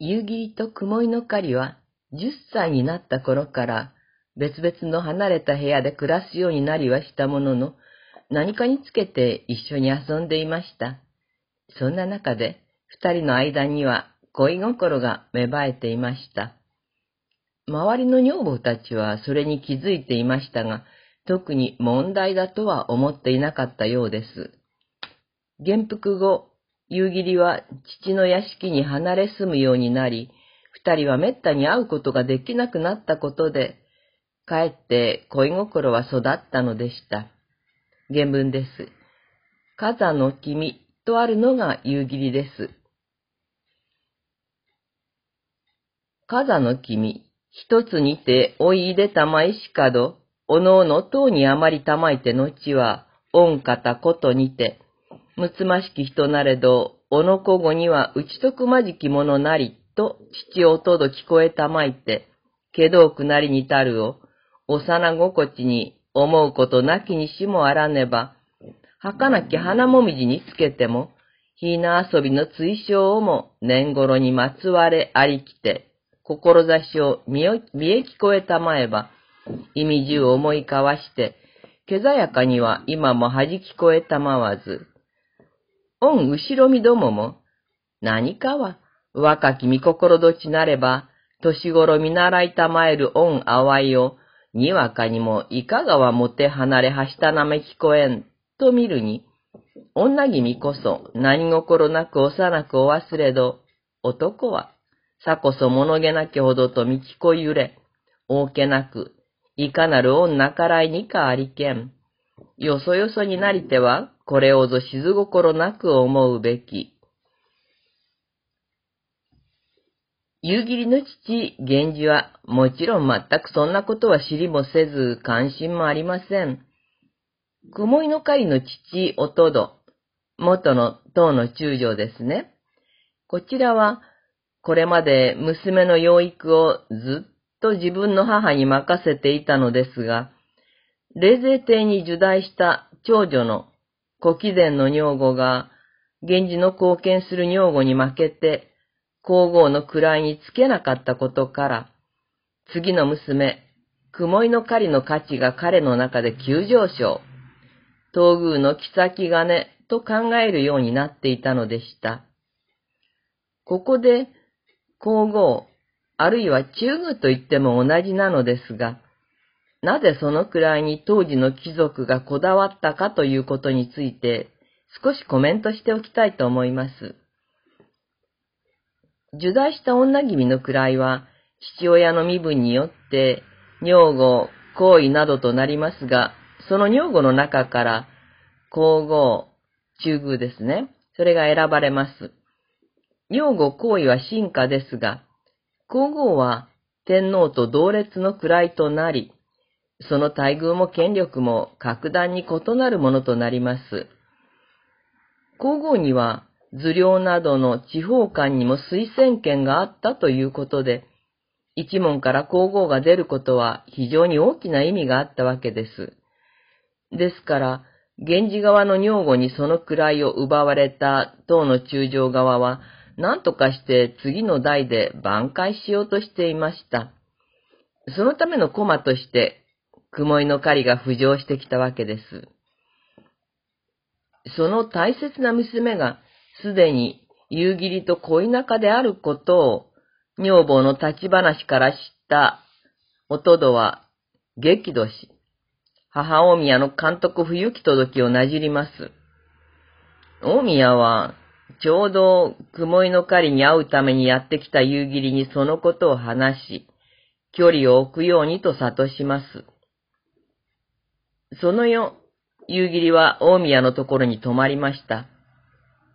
夕霧と雲井の狩りは10歳になった頃から別々の離れた部屋で暮らすようになりはしたものの、何かにつけて一緒に遊んでいました。そんな中で二人の間には恋心が芽生えていました。周りの女房たちはそれに気づいていましたが、特に問題だとは思っていなかったようです。元服後、夕霧は父の屋敷に離れ住むようになり、二人は滅多に会うことができなくなったことで、かえって恋心は育ったのでした。原文です。火座の君とあるのが夕霧です。火座の君、一つにておいでたまいしかど、おのおの塔にあまりたまいて後は、恩方ことにて、むつましき人なれど、おのこごには打ちとくまじきものなり、と父音ど聞こえたまいて、けどうくなりにたるを、幼心地に思うことなきにしもあらねば、儚き花もみじにつけても、ひな遊びの追奨をも年頃にまつわれありきて、志を見え聞こえたまえば、意味中思い交わして、けざやかには今も恥聞こえたまわず、恩後ろみどもも、何かは、若き見心どちなれば、年頃見習いたまえる恩淡いを、にわかにもいかがはもて離れはしたなめ聞こえん、と見るに、女君こそ何心なく幼くお忘れど、男は、さこそ物気なきほどと見聞こゆれ、大けなく、いかなる女からいにかありけん。よそよそになりては、これをぞ静心なく思うべき。夕霧の父、源氏は、もちろん全くそんなことは知りもせず、関心もありません。雲井の会の父、おとど、元の党の中将ですね。こちらは、これまで娘の養育をずっと自分の母に任せていたのですが、霊税帝に受代した長女の古貴前の女房が、源氏の貢献する女房に負けて、皇后の位につけなかったことから、次の娘、雲井の狩りの価値が彼の中で急上昇、東宮の妃金と考えるようになっていたのでした。ここで、皇后、あるいは中宮と言っても同じなのですが、なぜそのくらいに当時の貴族がこだわったかということについて少しコメントしておきたいと思います。受罪した女君の位は父親の身分によって女房、行為などとなりますが、その女房の中から皇后、中宮ですね。それが選ばれます。女房行為は進化ですが、皇后は天皇と同列の位となり、その待遇も権力も格段に異なるものとなります。皇后には、図領などの地方官にも推薦権があったということで、一門から皇后が出ることは非常に大きな意味があったわけです。ですから、源氏側の女房にその位を奪われた党の中将側は、何とかして次の代で挽回しようとしていました。そのための駒として雲井の狩りが浮上してきたわけです。その大切な娘がすでに夕霧と恋仲であることを女房の立ち話から知ったおとどは激怒し、母大宮の監督不行き届きをなじります。大宮は、ちょうど雲井の狩りに会うためにやってきた夕霧にそのことを話し、距離を置くようにと諭します。その夜、夕霧は大宮のところに泊まりました。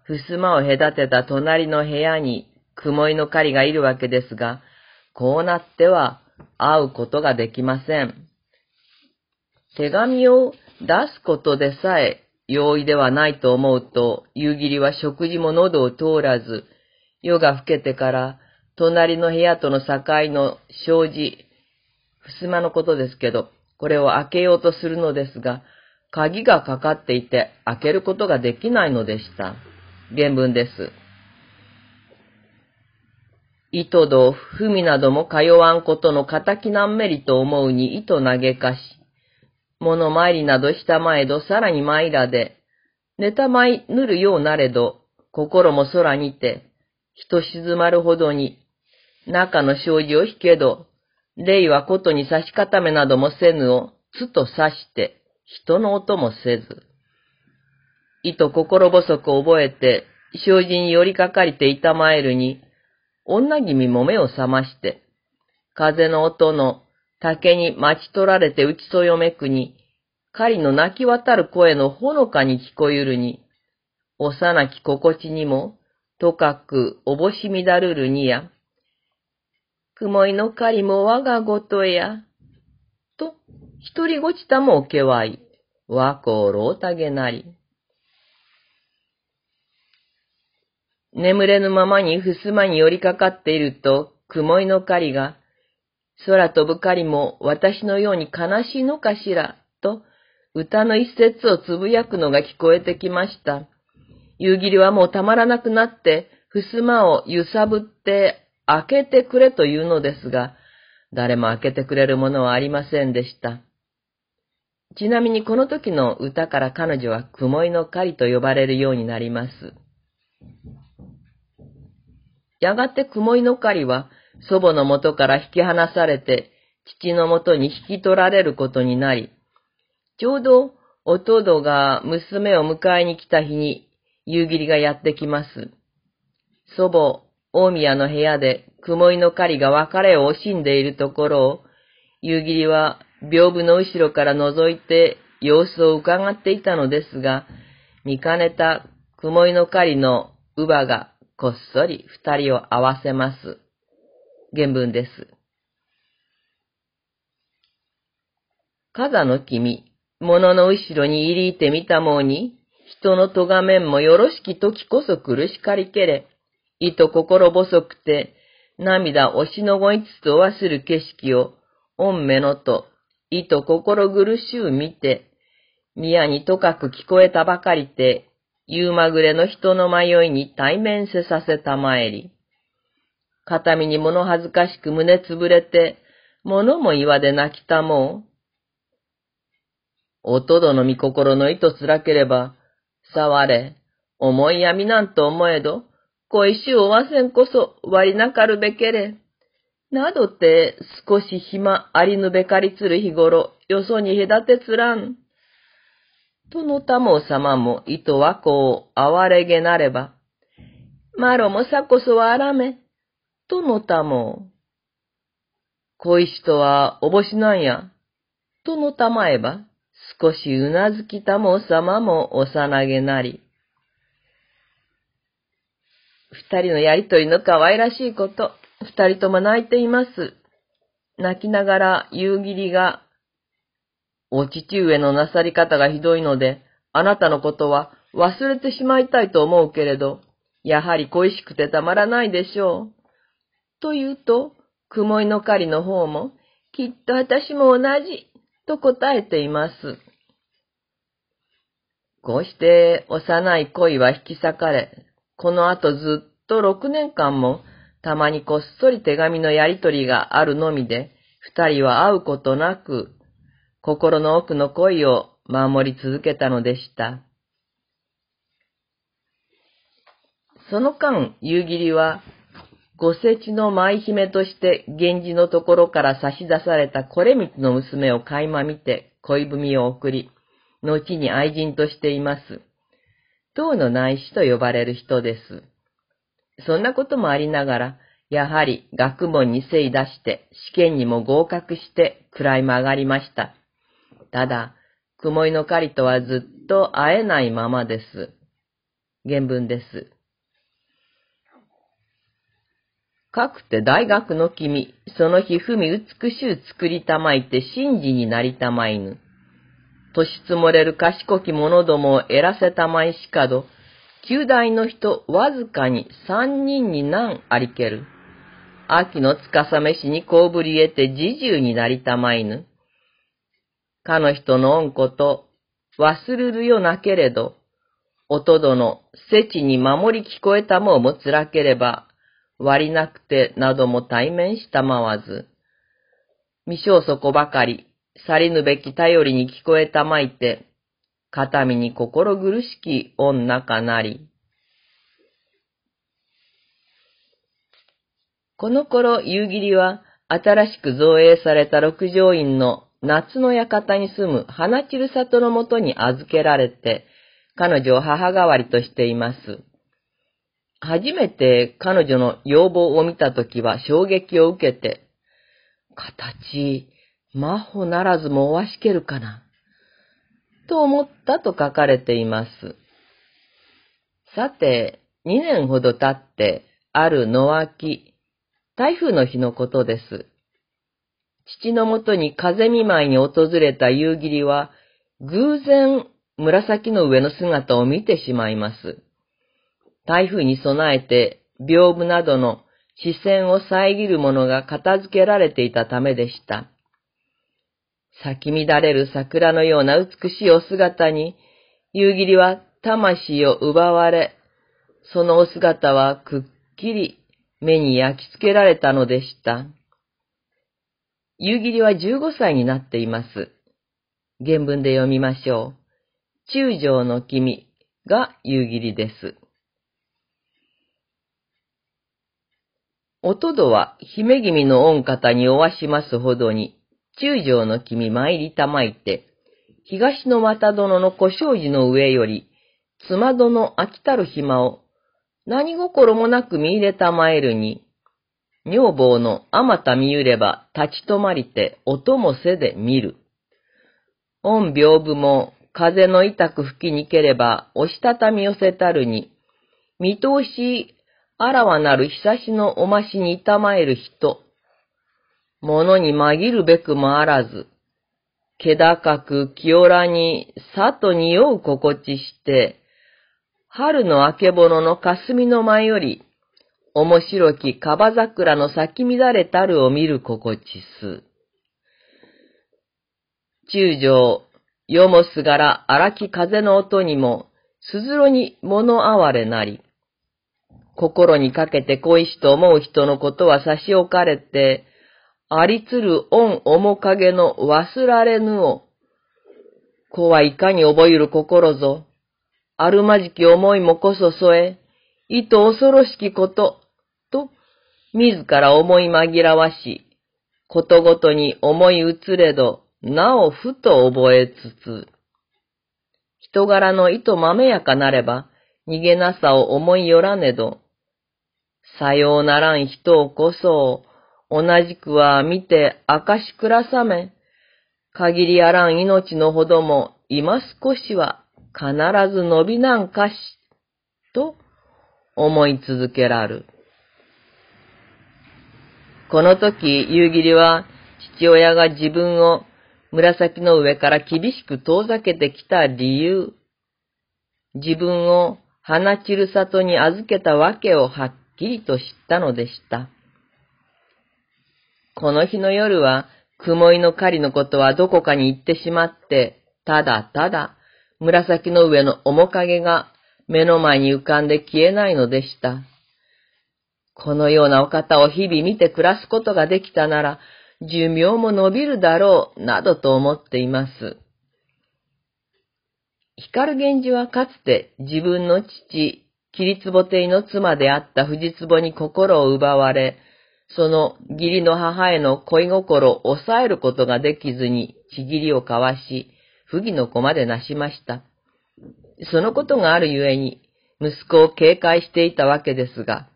襖を隔てた隣の部屋に雲井の狩りがいるわけですが、こうなっては会うことができません。手紙を出すことでさえ容易ではないと思うと、夕霧は食事も喉を通らず、夜が更けてから隣の部屋との境の障子、襖のことですけど、これを開けようとするのですが、鍵がかかっていて開けることができないのでした。原文です。糸戸、文なども通わんことの仇なんめりと思うに糸投げかし、物参りなどしたまえどさらに参らで、寝たまいぬるようなれど、心も空にて、人静まるほどに、中の障子を引けど、霊はことに差し固めなどもせぬを、つと刺して、人の音もせず。意と心細く覚えて、障子に寄りかかりていたまえるに、女君も目を覚まして、風の音の竹に待ち取られて打ちそよめくに、狩りの泣き渡る声のほのかに聞こえるに、幼き心地にも、とかくおぼしみだるるにや、雲いの狩りも我がごとや、と、一人ごちたもおけわい、わころうたげなり。眠れぬままに襖に寄りかかっていると、雲井の狩りが、空飛ぶ狩りも私のように悲しいのかしら、と、歌の一節をつぶやくのが聞こえてきました。夕霧はもうたまらなくなって、襖を揺さぶって開けてくれというのですが、誰も開けてくれるものはありませんでした。ちなみにこの時の歌から彼女は雲井の狩りと呼ばれるようになります。やがて雲井の狩りは祖母の元から引き離されて父の元に引き取られることになり、ちょうど弟が娘を迎えに来た日に夕霧がやってきます。祖母、大宮の部屋で雲井の狩りが別れを惜しんでいるところを、夕霧は屏風の後ろから覗いて様子を伺っていたのですが、見かねた雲井の狩りの乳母がこっそり二人を合わせます。原文です。風の君、物の後ろに入りいてみたもうに、人の咎めんもよろしき時こそ苦しかりけれ、意と心細くて、涙押しのごいつつおわする景色を、御目のと、意と心苦しゅう見て、宮にとかく聞こえたばかりて、夕まぐれの人の迷いに対面せさせたまえり。片身に物恥ずかしく胸つぶれて、物も岩で泣きたもう。おとどのみ心の意図つらければ、触れ、思いやみなんと思えど、恋しゅうおわせんこそ割りなかるべけれ。などって少し暇ありぬべかりつる日頃、よそに隔てつらん。とのたも様も糸はこう哀れげなれば、マロもさこそはあらめ、とのたも、恋しとはおぼしなんや、とのたまえば、少しうなずきたも様も幼げなり。二人のやりとりの可愛らしいこと、二人とも泣いています。泣きながら夕霧が、お父上のなさり方がひどいので、あなたのことは忘れてしまいたいと思うけれど、やはり恋しくてたまらないでしょう。と言うと、雲井の狩りの方も、きっと私も同じ、と答えています。こうして幼い恋は引き裂かれ、この後ずっと6年間もたまにこっそり手紙のやりとりがあるのみで、二人は会うことなく、心の奥の恋を守り続けたのでした。その間、夕霧は、ご世知の舞姫として源氏のところから差し出されたこれみつの娘を垣間見て恋文を送り、後に愛人としています。唐の内視と呼ばれる人です。そんなこともありながら、やはり学問に精出して試験にも合格して位も上がりました。ただ、雲井の狩りとはずっと会えないままです。原文です。かくて大学の君、その日踏み美しゅう作りたまいて真珠になりたまいぬ。年積もれる賢き者どもを得らせたまいしかど、九代の人わずかに三人に難ありける。秋のつかさめしにこうぶり得て自重になりたまいぬ。かの人の恩こと、忘るるよなけれど、おとどのせちに守り聞こえたもうもつらければ、割りなくてなども対面したまわず、未生そこばかり、去りぬべき頼りに聞こえたまいて、肩身に心苦しき女かなり。この頃、夕霧は、新しく造営された六条院の夏の館に住む花散里のもとに預けられて、彼女を母代わりとしています。初めて彼女の要望を見たときは衝撃を受けて、形、魔法ならずもおわしけるかな、と思ったと書かれています。さて、2年ほど経って、ある野秋、台風の日のことです。父のもとに風見舞いに訪れた夕霧は、偶然紫の上の姿を見てしまいます。台風に備えて、屏風などの視線を遮るものが片付けられていたためでした。咲き乱れる桜のような美しいお姿に、夕霧は魂を奪われ、そのお姿はくっきり目に焼き付けられたのでした。夕霧は15歳になっています。原文で読みましょう。中将の君が夕霧です。おとどは姫君の御方におわしますほどに、中将の君参りたまいて、東の又殿の小障子の上より、妻殿飽きたる暇を、何心もなく見入れたまえるに、女房のあまた見ゆれば立ち止まりて音もせで見る。御屏風も風の痛く吹きにければ押したたみ寄せたるに、見通しあらわなる久しのおましにいたまえる人、物に紛るべくもあらず、気高く清らにさと匂う心地して、春の明けぼのの霞の間より、面白きカバ桜の咲き乱れたるを見る心地す。中将、よもすがら荒き風の音にも、すずろに物哀れなり、心にかけて恋しと思う人のことは差し置かれて、ありつる恩面影の忘られぬを、子はいかに覚える心ぞ、あるまじき思いもこそ添え、意図恐ろしきこと、と、自ら思い紛らわし、ことごとに思い移れど、なおふと覚えつつ、人柄の意図まめやかなれば、逃げなさを思いよらねど、さようならん人をこそ、同じくは見て明しくらさめ、限りあらん命のほども今少しは必ず伸びなんかし、と思い続けらる。この時、夕霧は父親が自分を紫の上から厳しく遠ざけてきた理由、自分を花散る里に預けたわけをはっきりと知ったのでした。この日の夜は、雲井の狩りのことはどこかに行ってしまって、ただただ、紫の上の面影が目の前に浮かんで消えないのでした。このようなお方を日々見て暮らすことができたなら、寿命も伸びるだろう、などと思っています。光源氏はかつて自分の父、桐壺亭の妻であった藤壺に心を奪われ、その義理の母への恋心を抑えることができずにちぎりを交わし、不義の子までなしました。そのことがあるゆえに、息子を警戒していたわけですが、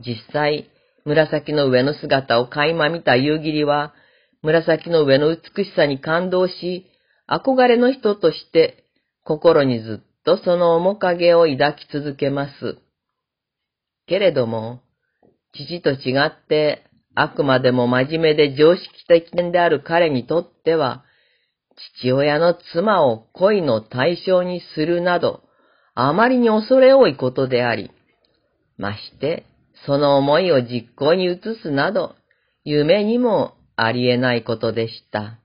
実際、紫の上の姿を垣間見た夕霧は、紫の上の美しさに感動し、憧れの人として心にずっとその面影を抱き続けます。けれども、父と違って、あくまでも真面目で常識的である彼にとっては、父親の妻を恋の対象にするなど、あまりに恐れ多いことであり、まして、その思いを実行に移すなど、夢にもありえないことでした。